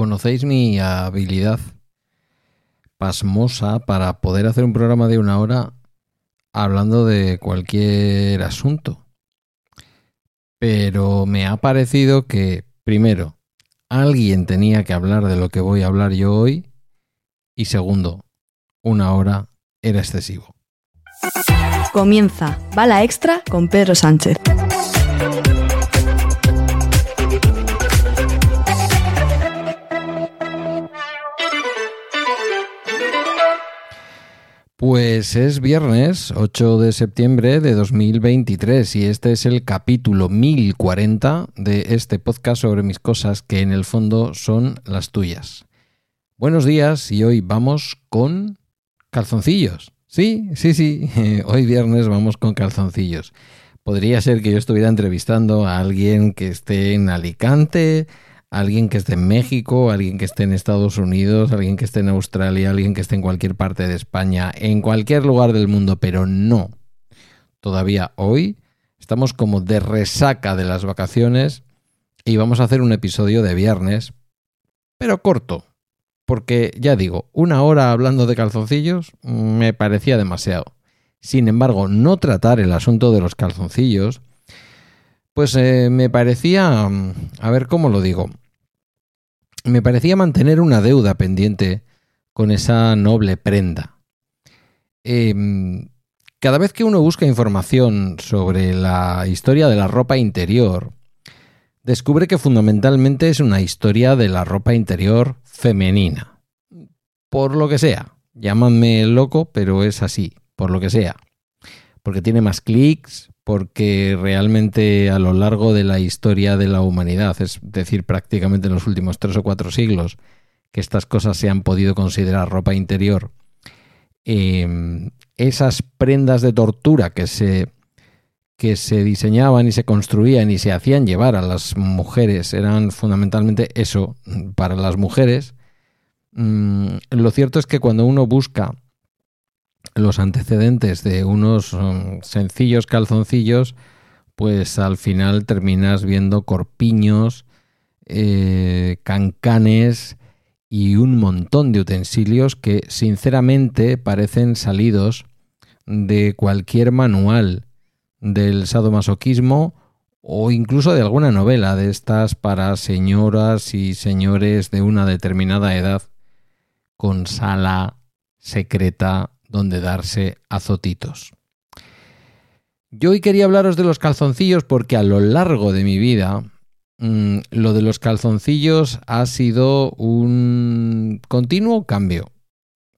conocéis mi habilidad pasmosa para poder hacer un programa de una hora hablando de cualquier asunto. Pero me ha parecido que, primero, alguien tenía que hablar de lo que voy a hablar yo hoy y segundo, una hora era excesivo. Comienza Bala Extra con Pedro Sánchez. Pues es viernes 8 de septiembre de 2023 y este es el capítulo 1040 de este podcast sobre mis cosas que en el fondo son las tuyas. Buenos días y hoy vamos con calzoncillos. Sí, sí, sí, hoy viernes vamos con calzoncillos. Podría ser que yo estuviera entrevistando a alguien que esté en Alicante, alguien que esté en México, alguien que esté en Estados Unidos, alguien que esté en Australia, alguien que esté en cualquier parte de España, en cualquier lugar del mundo, pero no. Todavía hoy estamos como de resaca de las vacaciones y vamos a hacer un episodio de viernes, pero corto, porque ya digo, una hora hablando de calzoncillos me parecía demasiado. Sin embargo, no tratar el asunto de los calzoncillos, pues eh, me parecía, a ver cómo lo digo, me parecía mantener una deuda pendiente con esa noble prenda. Em, cada vez que uno busca información sobre la historia de la ropa interior, descubre que fundamentalmente es una historia de la ropa interior femenina. Por lo que sea. Llámame loco, pero es así, por lo que sea. Porque tiene más clics, porque realmente a lo largo de la historia de la humanidad, es decir, prácticamente en los últimos tres o cuatro siglos, que estas cosas se han podido considerar ropa interior, em, esas prendas de tortura que se, que se diseñaban y se construían y se hacían llevar a las mujeres eran fundamentalmente eso para las mujeres. Mm, lo cierto es que cuando uno busca los antecedentes de unos um, sencillos calzoncillos, pues al final terminas viendo corpiños, eh, cancanes y un montón de utensilios que sinceramente parecen salidos de cualquier manual del sadomasoquismo o incluso de alguna novela de estas para señoras y señores de una determinada edad con sala secreta donde darse azotitos. Yo hoy quería hablaros de los calzoncillos porque a lo largo de mi vida mm, lo de los calzoncillos ha sido un continuo cambio.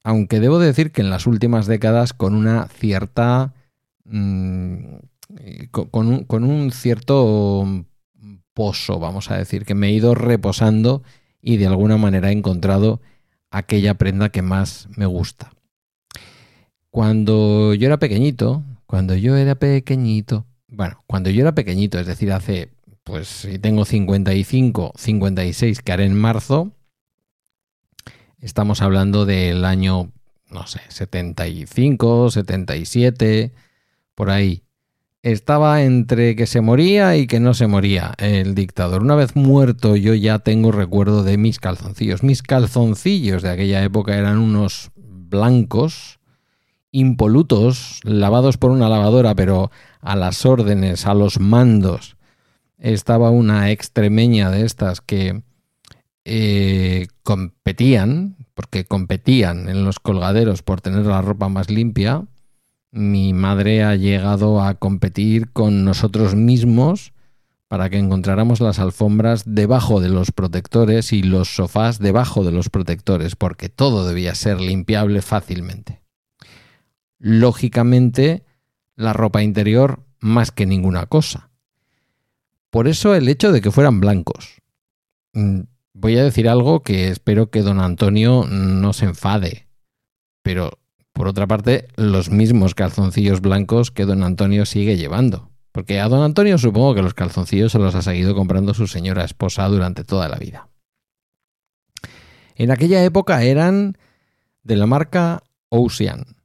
Aunque debo decir que en las últimas décadas con una cierta... Mm, con, un, con un cierto pozo, vamos a decir, que me he ido reposando y de alguna manera he encontrado aquella prenda que más me gusta. Cuando yo era pequeñito, cuando yo era pequeñito, bueno, cuando yo era pequeñito, es decir, hace, pues si tengo 55, 56 que haré en marzo, estamos hablando del año, no sé, 75, 77, por ahí. Estaba entre que se moría y que no se moría el dictador. Una vez muerto yo ya tengo recuerdo de mis calzoncillos. Mis calzoncillos de aquella época eran unos blancos, impolutos, lavados por una lavadora, pero a las órdenes, a los mandos. Estaba una extremeña de estas que eh, competían, porque competían en los colgaderos por tener la ropa más limpia. Mi madre ha llegado a competir con nosotros mismos para que encontráramos las alfombras debajo de los protectores y los sofás debajo de los protectores, porque todo debía ser limpiable fácilmente lógicamente la ropa interior más que ninguna cosa. Por eso el hecho de que fueran blancos. Mm, voy a decir algo que espero que don Antonio no se enfade, pero por otra parte, los mismos calzoncillos blancos que don Antonio sigue llevando. Porque a don Antonio supongo que los calzoncillos se los ha seguido comprando su señora esposa durante toda la vida. En aquella época eran de la marca Ocean.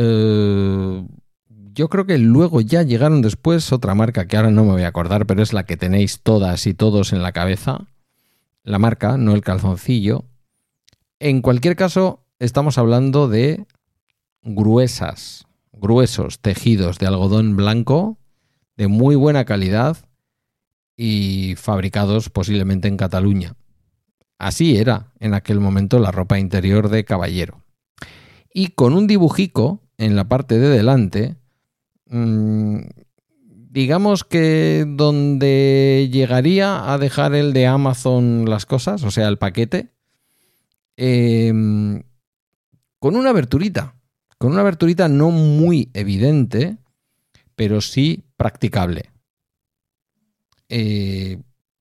Eh, yo creo que luego ya llegaron después otra marca que ahora no me voy a acordar, pero es la que tenéis todas y todos en la cabeza. la marca, no el calzoncillo. En cualquier caso, estamos hablando de gruesas, gruesos tejidos de algodón blanco de muy buena calidad y fabricados posiblemente en Cataluña. Así era en aquel momento la ropa interior de caballero. Y con un dibujico en la parte de delante, mmm, digamos que donde llegaría a dejar el de Amazon las cosas, o sea, el paquete, eh, con una aberturita, con una aberturita no muy evidente, pero sí practicable. Eh,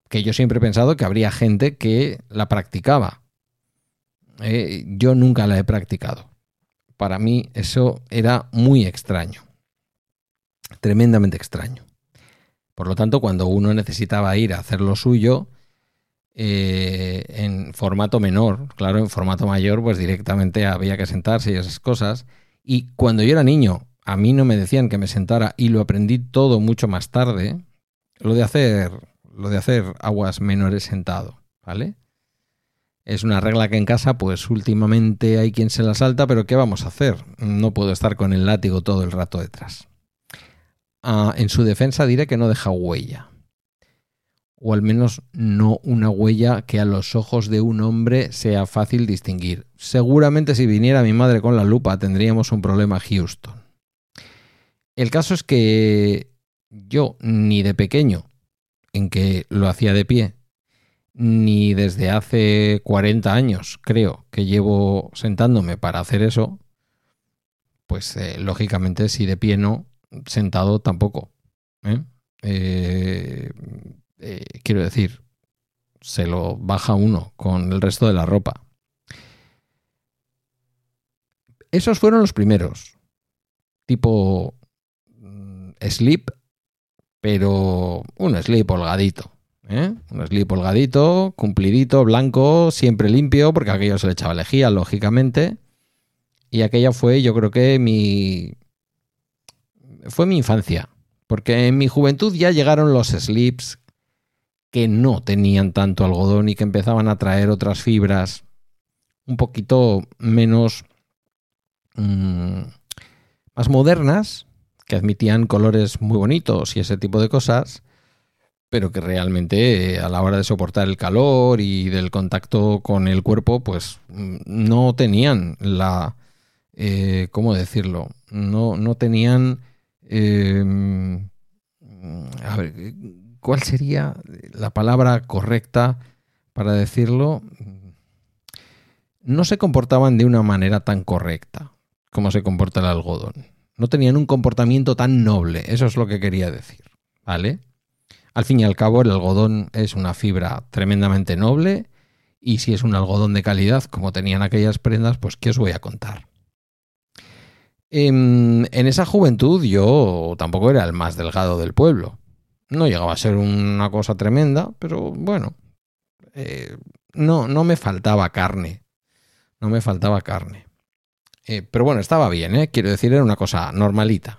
que yo siempre he pensado que habría gente que la practicaba. Eh, yo nunca la he practicado. Para mí eso era muy extraño tremendamente extraño. Por lo tanto, cuando uno necesitaba ir a hacer lo suyo eh, en formato menor, claro, en formato mayor, pues directamente había que sentarse y esas cosas. Y cuando yo era niño, a mí no me decían que me sentara y lo aprendí todo mucho más tarde. Lo de hacer, lo de hacer aguas menores sentado, ¿vale? Es una regla que en casa, pues últimamente hay quien se la salta, pero ¿qué vamos a hacer? No puedo estar con el látigo todo el rato detrás. Ah, en su defensa diré que no deja huella. O al menos no una huella que a los ojos de un hombre sea fácil distinguir. Seguramente si viniera mi madre con la lupa tendríamos un problema Houston. El caso es que yo ni de pequeño, en que lo hacía de pie, ni desde hace 40 años creo que llevo sentándome para hacer eso, pues eh, lógicamente si de pie no, sentado tampoco. ¿eh? Eh, eh, quiero decir, se lo baja uno con el resto de la ropa. Esos fueron los primeros. Tipo mm, slip, pero un slip holgadito. Un slip holgadito, cumplidito, blanco, siempre limpio, porque aquello se le echaba lejía, lógicamente. Y aquella fue, yo creo que mi, fue mi infancia, porque en mi juventud ya llegaron los slips que no tenían tanto algodón y que empezaban a traer otras fibras un poquito menos mmm, más modernas, que admitían colores muy bonitos y ese tipo de cosas, pero que realmente eh, a la hora de soportar el calor y del contacto con el cuerpo, pues mm, no tenían la, eh, ¿cómo decirlo? No, no tenían Em, a ver, ¿cuál sería la palabra correcta para decirlo? No se comportaban de una manera tan correcta como se comporta el algodón. No tenían un comportamiento tan noble, eso es lo que quería decir, ¿vale? Al fin y al cabo, el algodón es una fibra tremendamente noble y si es un algodón de calidad como tenían aquellas prendas, pues ¿qué os voy a contar? En, esa juventud yo tampoco era el más delgado del pueblo. No llegaba a ser una cosa tremenda, pero bueno, eh, no, no me faltaba carne. No me faltaba carne. Eh, pero bueno, estaba bien, ¿eh? quiero decir, era una cosa normalita.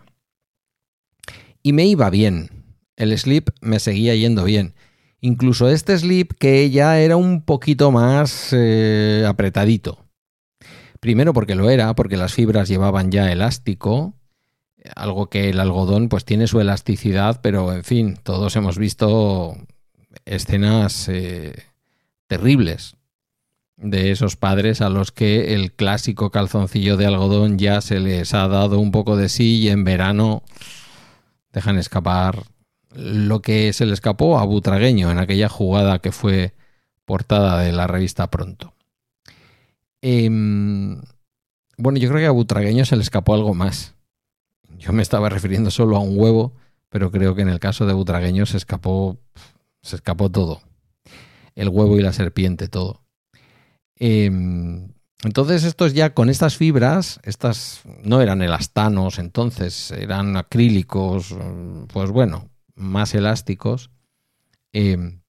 Y me iba bien. El slip me seguía yendo bien. Incluso este slip que ya era un poquito más apretadito. Primero porque lo era, porque las fibras llevaban ya elástico, algo que el algodón pues tiene su elasticidad, pero en fin, todos hemos visto escenas eh, terribles de esos padres a los que el clásico calzoncillo de algodón ya se les ha dado un poco de sí y en verano dejan escapar lo que se le escapó a Butragueño en aquella jugada que fue portada de la revista Pronto. Em, bueno, yo creo que a Butragueño se le escapó algo más. Yo me estaba refiriendo solo a un huevo, pero creo que en el caso de Butragueño se escapó, se escapó todo. El huevo y la serpiente, todo. Em, entonces, estos ya con estas fibras, estas no eran elastanos entonces, eran acrílicos, pues bueno, más elásticos. Em,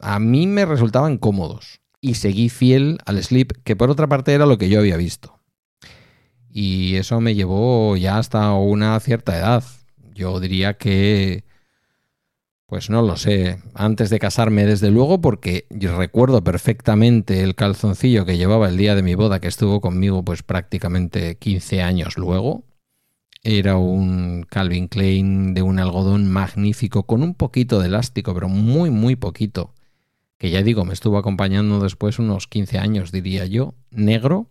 a mí me resultaban cómodos y seguí fiel al slip, que por otra parte era lo que yo había visto. Y eso me llevó ya hasta una cierta edad. Yo diría que Pues no lo sé. Antes de casarme, desde luego, porque recuerdo perfectamente el calzoncillo que llevaba el día de mi boda, que estuvo conmigo pues prácticamente 15 años luego. Era un Calvin Klein de un algodón magnífico, con un poquito de elástico, pero muy, muy poquito. Que ya digo, me estuvo acompañando después unos 15 años, diría yo. Negro.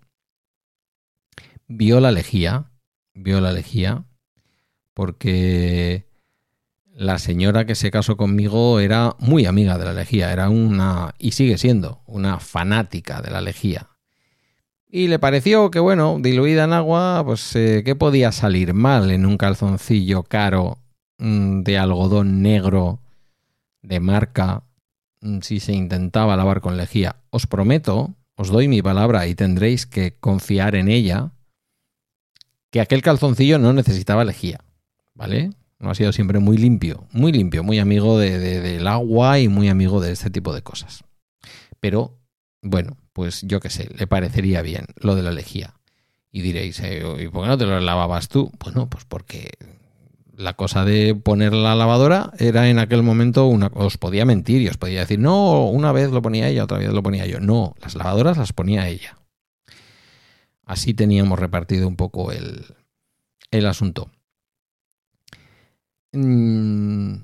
Vio la lejía. Vio la lejía. Porque la señora que se casó conmigo era muy amiga de la lejía, era una, y sigue siendo, una fanática de la lejía. Y le pareció que, bueno, diluida en agua, pues, eh, ¿qué podía salir mal en un calzoncillo caro mm, de algodón negro de marca mm, si se intentaba lavar con lejía? Os prometo, os doy mi palabra y tendréis que confiar en ella, que aquel calzoncillo no necesitaba lejía, ¿vale? No ha sido siempre muy limpio, muy limpio, muy amigo de, del agua y muy amigo de este tipo de cosas. Pero, bueno, pues yo qué sé, le parecería bien lo de la lejía. Y diréis, eh, ¿y por qué no te lo lavabas tú? Bueno, pues porque la cosa de poner la lavadora era en aquel momento una os podía mentir y os podía decir, no, una vez lo ponía ella, otra vez lo ponía yo. No, las lavadoras las ponía ella. Así teníamos repartido un poco el, el asunto. Mm,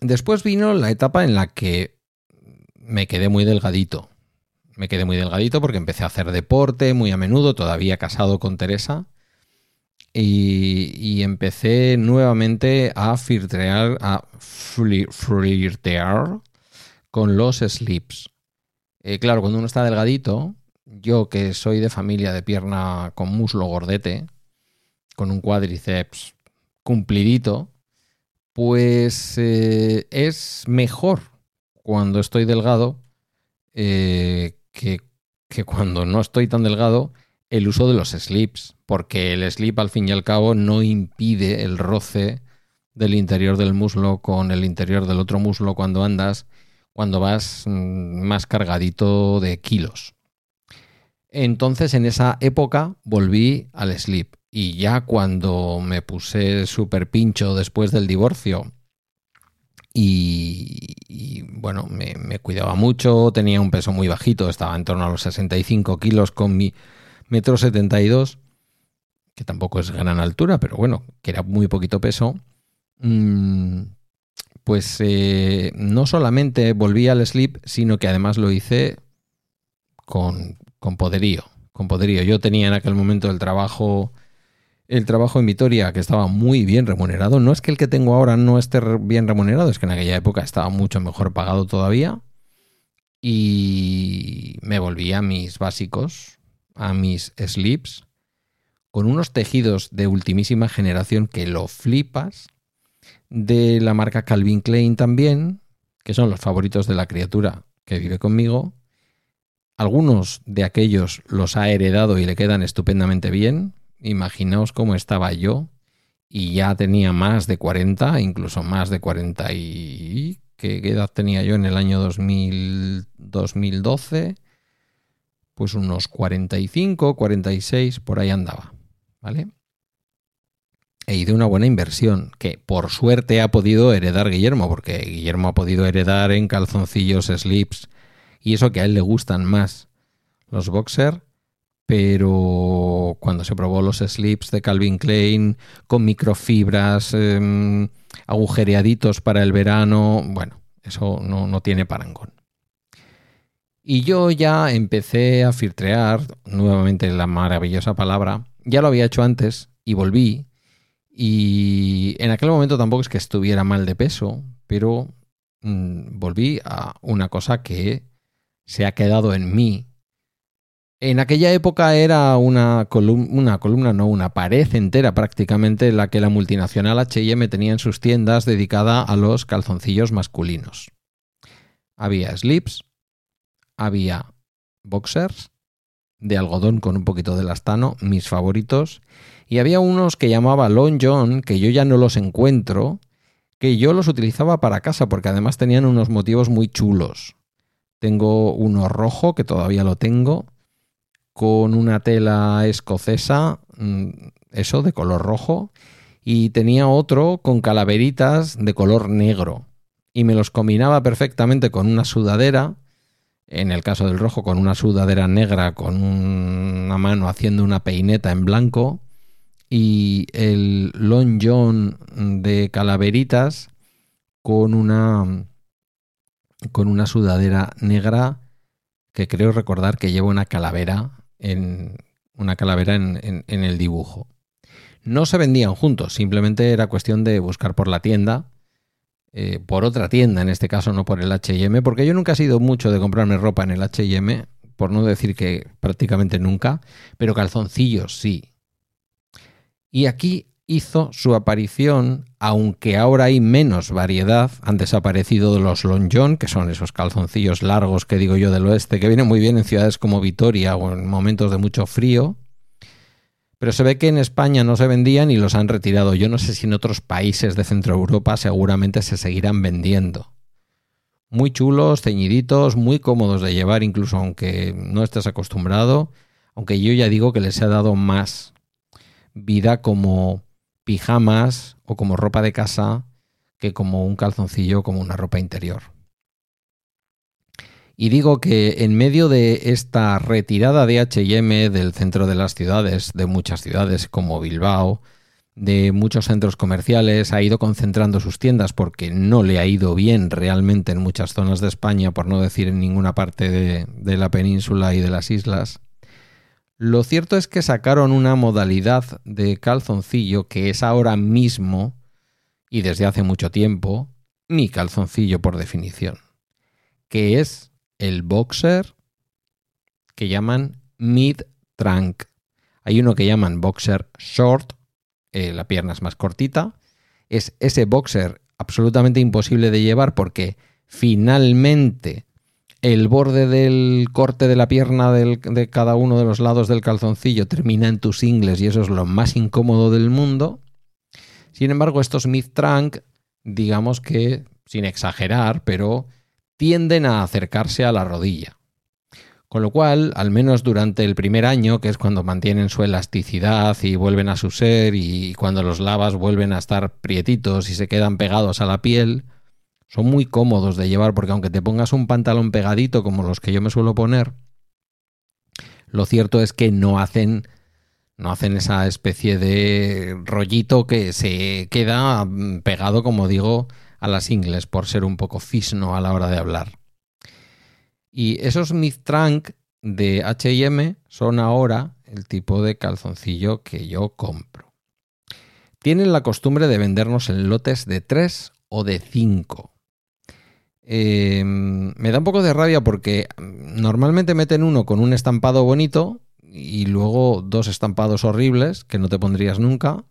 después vino la etapa en la que me quedé muy delgadito. Me quedé muy delgadito porque empecé a hacer deporte muy a menudo, todavía casado con Teresa. Y, empecé nuevamente a filtrear, a flirtear con los slips. Eh, claro, cuando uno está delgadito, yo que soy de familia de pierna con muslo gordete, con un cuádriceps cumplidito, pues eh, es mejor cuando estoy delgado eh, que, cuando no estoy tan delgado el uso de los slips, porque el slip al fin y al cabo no impide el roce del interior del muslo con el interior del otro muslo cuando andas, cuando vas mm, más cargadito de kilos. Entonces en esa época volví al slip y ya cuando me puse súper pincho después del divorcio y, bueno, me, cuidaba mucho, tenía un peso muy bajito, estaba en torno a los 65 kilos con mi metro 72, que tampoco es gran altura, pero bueno, que era muy poquito peso. Mm, pues eh, no solamente volví al sleep, sino que además lo hice con, con poderío. Con poderío. Yo tenía en aquel momento el trabajo el trabajo en Vitoria, que estaba muy bien remunerado. No es que el que tengo ahora no esté bien remunerado, es que en aquella época estaba mucho mejor pagado todavía. Y me volví a mis básicos, a mis slips, con unos tejidos de ultimísima generación que lo flipas, de la marca Calvin Klein también, que son los favoritos de la criatura que vive conmigo. Algunos de aquellos los ha heredado y le quedan estupendamente bien, Imaginaos cómo estaba yo y ya tenía más de 40, incluso más de 40 y... ¿Qué edad tenía yo en el año 2000, 2012? Pues unos 45, 46, por ahí andaba, ¿vale? He ido una buena inversión, que por suerte ha podido heredar Guillermo, porque Guillermo ha podido heredar en calzoncillos, slips, y eso que a él le gustan más los boxer pero cuando se probó los slips de Calvin Klein con microfibras, em, agujereaditos para el verano, bueno, eso no, no, tiene parangón. Y yo ya empecé a filtrear, nuevamente la maravillosa palabra, ya lo había hecho antes y volví, y en aquel momento tampoco es que estuviera mal de peso, pero mm, volví a una cosa que se ha quedado en mí en aquella época era una, columna, no, una pared entera prácticamente la que la multinacional HM tenía en sus tiendas dedicada a los calzoncillos masculinos. Había slips, había boxers de algodón con un poquito de lastano, mis favoritos, y había unos que llamaba Long John, que yo ya no los encuentro, que yo los utilizaba para casa porque además tenían unos motivos muy chulos. Tengo uno rojo, que todavía lo tengo, con una tela escocesa, mm, eso de color rojo, y tenía otro con calaveritas de color negro. y me los combinaba perfectamente con una sudadera, en el caso del rojo con una sudadera negra con una mano haciendo una peineta en blanco y el long john de calaveritas con una con una sudadera negra que creo recordar que lleva una calavera en una calavera en, el dibujo. No se vendían juntos, simplemente era cuestión de buscar por la tienda eh, por otra tienda, en este caso no por el HM, porque yo nunca he sido mucho de comprarme ropa en el HM, por no decir que prácticamente nunca, pero calzoncillos sí. Y aquí hizo su aparición, aunque ahora hay menos variedad, han desaparecido los long john, que son esos calzoncillos largos que digo yo del oeste, que vienen muy bien en ciudades como Vitoria o en momentos de mucho frío, pero se ve que en España no se vendían y los han retirado. Yo no sé si en otros países de Centro Europa seguramente se seguirán vendiendo. Muy chulos, ceñiditos, muy cómodos de llevar, incluso aunque no estés acostumbrado. Aunque yo ya digo que les he dado más vida como pijamas o como ropa de casa que como un calzoncillo, como una ropa interior. Y digo que en medio de esta retirada de HM del centro de las ciudades, de muchas ciudades como Bilbao, de muchos centros comerciales, ha ido concentrando sus tiendas porque no le ha ido bien realmente en muchas zonas de España, por no decir en ninguna parte de, de la península y de las islas. Lo cierto es que sacaron una modalidad de calzoncillo que es ahora mismo, y desde hace mucho tiempo, mi calzoncillo por definición, que es el boxer que llaman mid-trunk. Hay uno que llaman boxer short, eh, la pierna es más cortita. Es ese boxer absolutamente imposible de llevar porque finalmente el borde del corte de la pierna de cada uno de los lados del calzoncillo termina en tus ingles y eso es lo más incómodo del mundo. Sin embargo, estos mid-trunk, digamos que, sin exagerar, pero tienden a acercarse a la rodilla. Con lo cual, al menos durante el primer año, que es cuando mantienen su elasticidad y vuelven a su ser y cuando los lavas vuelven a estar prietitos y se quedan pegados a la piel, son muy cómodos de llevar porque aunque te pongas un pantalón pegadito como los que yo me suelo poner, lo cierto es que no hacen no hacen esa especie de rollito que se queda pegado, como digo, a las ingles por ser un poco fisno a la hora de hablar. Y esos mid-trunk de HM son ahora el tipo de calzoncillo que yo compro. Tienen la costumbre de vendernos en lotes de 3 o de 5. Em, me da un poco de rabia porque normalmente meten uno con un estampado bonito y luego dos estampados horribles que no te pondrías nunca,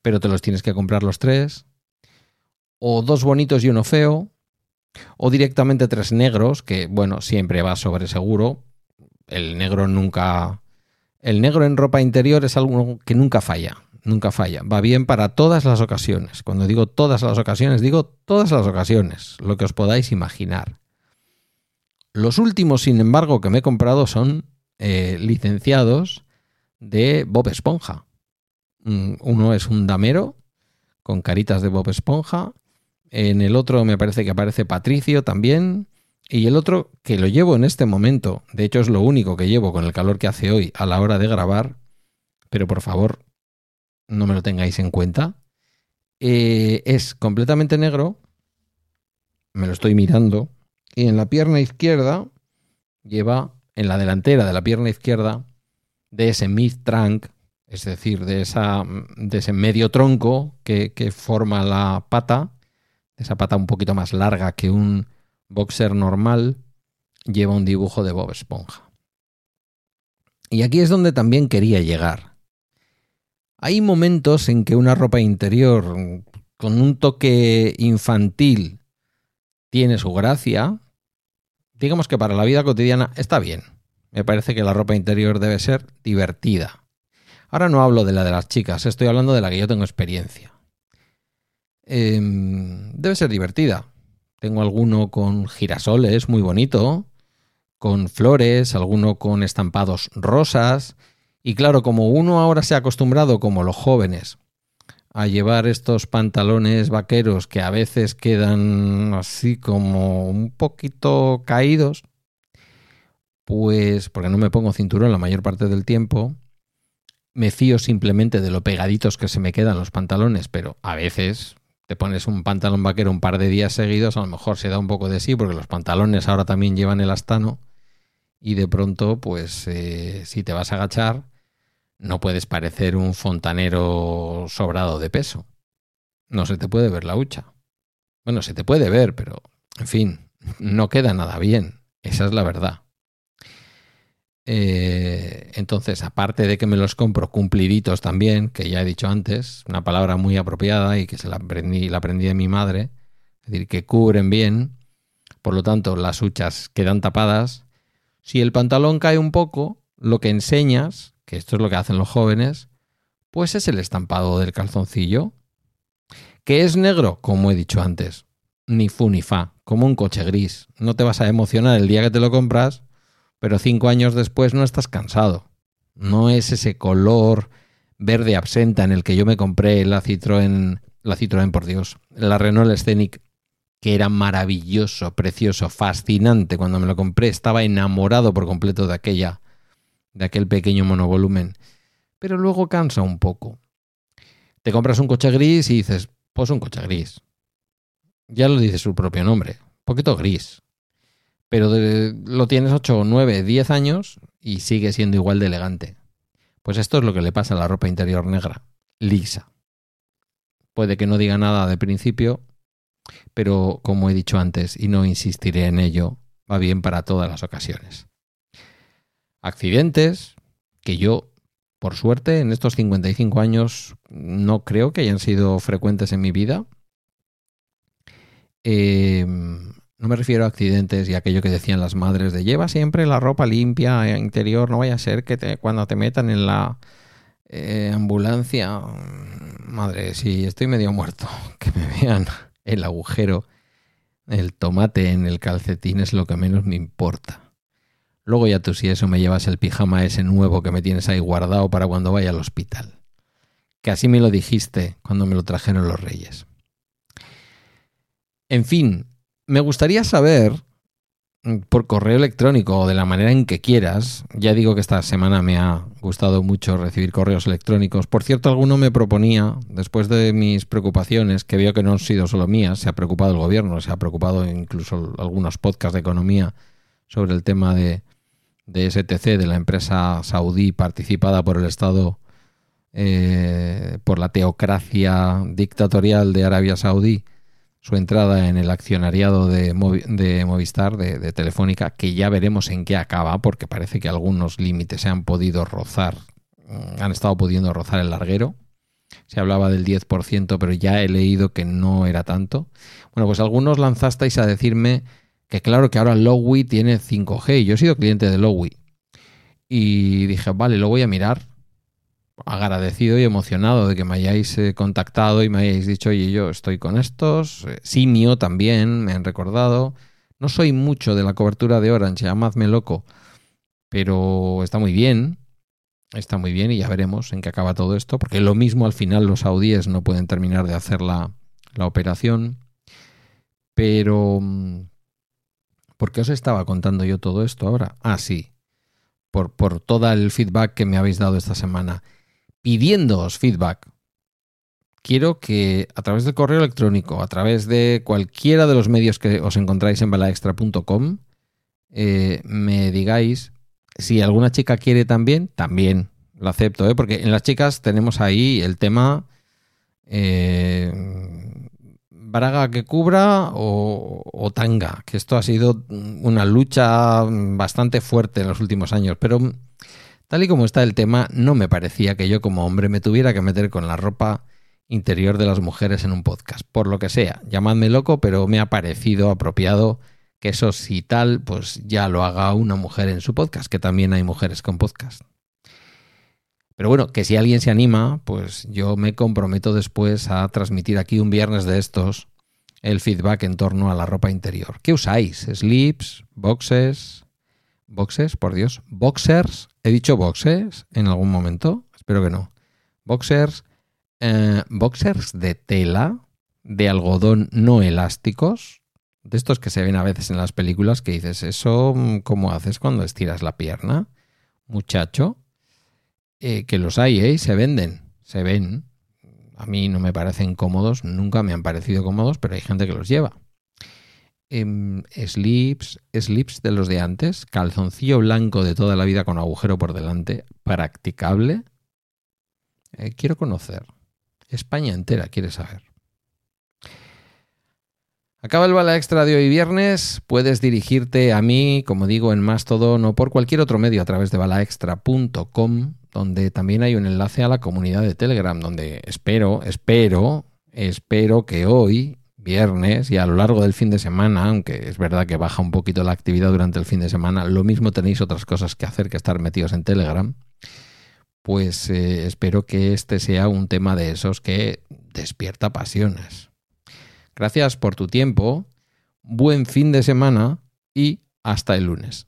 pero te los tienes que comprar los tres. O dos bonitos y uno feo, o directamente tres negros, que bueno, siempre va sobre seguro. El negro nunca... El negro en ropa interior es algo que nunca falla, nunca falla. Va bien para todas las ocasiones. Cuando digo todas las ocasiones, digo todas las ocasiones, lo que os podáis imaginar. Los últimos, sin embargo, que me he comprado son eh, licenciados de Bob Esponja. Mm, uno es un damero con caritas de Bob Esponja en el otro me parece que aparece Patricio también. Y el otro, que lo llevo en este momento, de hecho es lo único que llevo con el calor que hace hoy a la hora de grabar, pero por favor, no me lo tengáis en cuenta, eh, es completamente negro, me lo estoy mirando, y en la pierna izquierda lleva, en la delantera de la pierna izquierda, de ese mid-trunk, es decir, de, esa, de ese medio tronco que, que forma la pata, esa pata un poquito más larga que un boxer normal, lleva un dibujo de Bob Esponja. Y aquí es donde también quería llegar. Hay momentos en que una ropa interior con un toque infantil tiene su gracia. Digamos que para la vida cotidiana está bien. Me parece que la ropa interior debe ser divertida. Ahora no hablo de la de las chicas, estoy hablando de la que yo tengo experiencia. Em, debe ser divertida. Tengo alguno con girasoles, muy bonito, con flores, alguno con estampados rosas. Y claro, como uno ahora se ha acostumbrado, como los jóvenes, a llevar estos pantalones vaqueros que a veces quedan así como un poquito caídos, pues porque no me pongo cinturón la mayor parte del tiempo, me fío simplemente de lo pegaditos que se me quedan los pantalones, pero a veces te pones un pantalón vaquero un par de días seguidos, a lo mejor se da un poco de sí, porque los pantalones ahora también llevan el astano, y de pronto, pues eh, si te vas a agachar, no puedes parecer un fontanero sobrado de peso. No se te puede ver la hucha. Bueno, se te puede ver, pero, en fin, no queda nada bien. Esa es la verdad. Eh, entonces, aparte de que me los compro cumpliditos también, que ya he dicho antes, una palabra muy apropiada y que se la aprendí, la aprendí de mi madre, es decir, que cubren bien, por lo tanto, las huchas quedan tapadas. Si el pantalón cae un poco, lo que enseñas, que esto es lo que hacen los jóvenes, pues es el estampado del calzoncillo, que es negro, como he dicho antes, ni fu ni fa, como un coche gris. No te vas a emocionar el día que te lo compras pero cinco años después no estás cansado. No es ese color verde absenta en el que yo me compré la Citroën, la Citroën por Dios, la Renault Scenic, que era maravilloso, precioso, fascinante cuando me lo compré. Estaba enamorado por completo de aquella, de aquel pequeño monovolumen. Pero luego cansa un poco. Te compras un coche gris y dices, pues un coche gris. Ya lo dice su propio nombre, poquito gris pero lo tienes 8, 9, 10 años y sigue siendo igual de elegante. Pues esto es lo que le pasa a la ropa interior negra, lisa. Puede que no diga nada de principio, pero como he dicho antes, y no insistiré en ello, va bien para todas las ocasiones. Accidentes, que yo, por suerte, en estos 55 años no creo que hayan sido frecuentes en mi vida. Eh, no me refiero a accidentes y a aquello que decían las madres de lleva siempre la ropa limpia eh, interior, no vaya a ser que cuando te metan en la eh, ambulancia, madre, si estoy medio muerto, que me vean el agujero, el tomate en el calcetín es lo que menos me importa. Luego ya tú si eso me llevas el pijama ese nuevo que me tienes ahí guardado para cuando vaya al hospital. Que así me lo dijiste cuando me lo trajeron los reyes. En fin, me gustaría saber mm, por correo electrónico o de la manera en que quieras. Ya digo que esta semana me ha gustado mucho recibir correos electrónicos. Por cierto, alguno me proponía, después de mis preocupaciones, que veo que no han sido solo mías, se ha preocupado el gobierno, se ha preocupado incluso algunos podcasts de economía sobre el tema de, de STC, de la empresa saudí participada por el Estado, eh, por la teocracia dictatorial de Arabia Saudí su entrada en el accionariado de, Movistar, de, Telefónica, que ya veremos en qué acaba, porque parece que algunos límites se han podido rozar, mm, han estado pudiendo rozar el larguero. Se hablaba del 10%, pero ya he leído que no era tanto. Bueno, pues algunos lanzasteis a decirme que claro que ahora Lowy tiene 5G. Yo he sido cliente de Lowy. Y dije, vale, lo voy a mirar agradecido y emocionado de que me hayáis eh, contactado y me hayáis dicho, oye, yo estoy con estos. Eh, Simio también me han recordado. No soy mucho de la cobertura de Orange, llamadme loco, pero está muy bien. Está muy bien y ya veremos en qué acaba todo esto, porque lo mismo al final los saudíes no pueden terminar de hacer la, la operación. Pero... ¿Por qué os estaba contando yo todo esto ahora? Ah, sí. Por, por todo el feedback que me habéis dado esta semana pidiéndoos feedback. Quiero que a través del correo electrónico, a través de cualquiera de los medios que os encontráis en balaextra.com, eh, me digáis si alguna chica quiere también, también lo acepto, ¿eh? porque en las chicas tenemos ahí el tema eh, braga que cubra o, o, tanga, que esto ha sido una lucha bastante fuerte en los últimos años, pero Tal y como está el tema, no me parecía que yo como hombre me tuviera que meter con la ropa interior de las mujeres en un podcast. Por lo que sea, llamadme loco, pero me ha parecido apropiado que eso si tal, pues ya lo haga una mujer en su podcast, que también hay mujeres con podcast. Pero bueno, que si alguien se anima, pues yo me comprometo después a transmitir aquí un viernes de estos el feedback en torno a la ropa interior. ¿Qué usáis? ¿Slips? ¿Boxes? ¿Boxes? Por Dios. ¿Boxers? ¿He dicho boxes en algún momento? Espero que no. Boxers, eh, boxers de tela, de algodón no elásticos, de estos que se ven a veces en las películas que dices, ¿eso mm, cómo haces cuando estiras la pierna? Muchacho, eh, que los hay, ¿eh? Se venden, se ven. A mí no me parecen cómodos, nunca me han parecido cómodos, pero hay gente que los lleva. Em, slips, slips de los de antes, calzoncillo blanco de toda la vida con agujero por delante, practicable. Eh, quiero conocer. España entera quiere saber. Acaba el bala extra de hoy viernes. Puedes dirigirte a mí, como digo, en Mastodon o por cualquier otro medio a través de balaextra.com, donde también hay un enlace a la comunidad de Telegram, donde espero, espero, espero que hoy, viernes y a lo largo del fin de semana, aunque es verdad que baja un poquito la actividad durante el fin de semana, lo mismo tenéis otras cosas que hacer que estar metidos en Telegram, pues eh, espero que este sea un tema de esos que despierta pasiones. Gracias por tu tiempo, buen fin de semana y hasta el lunes.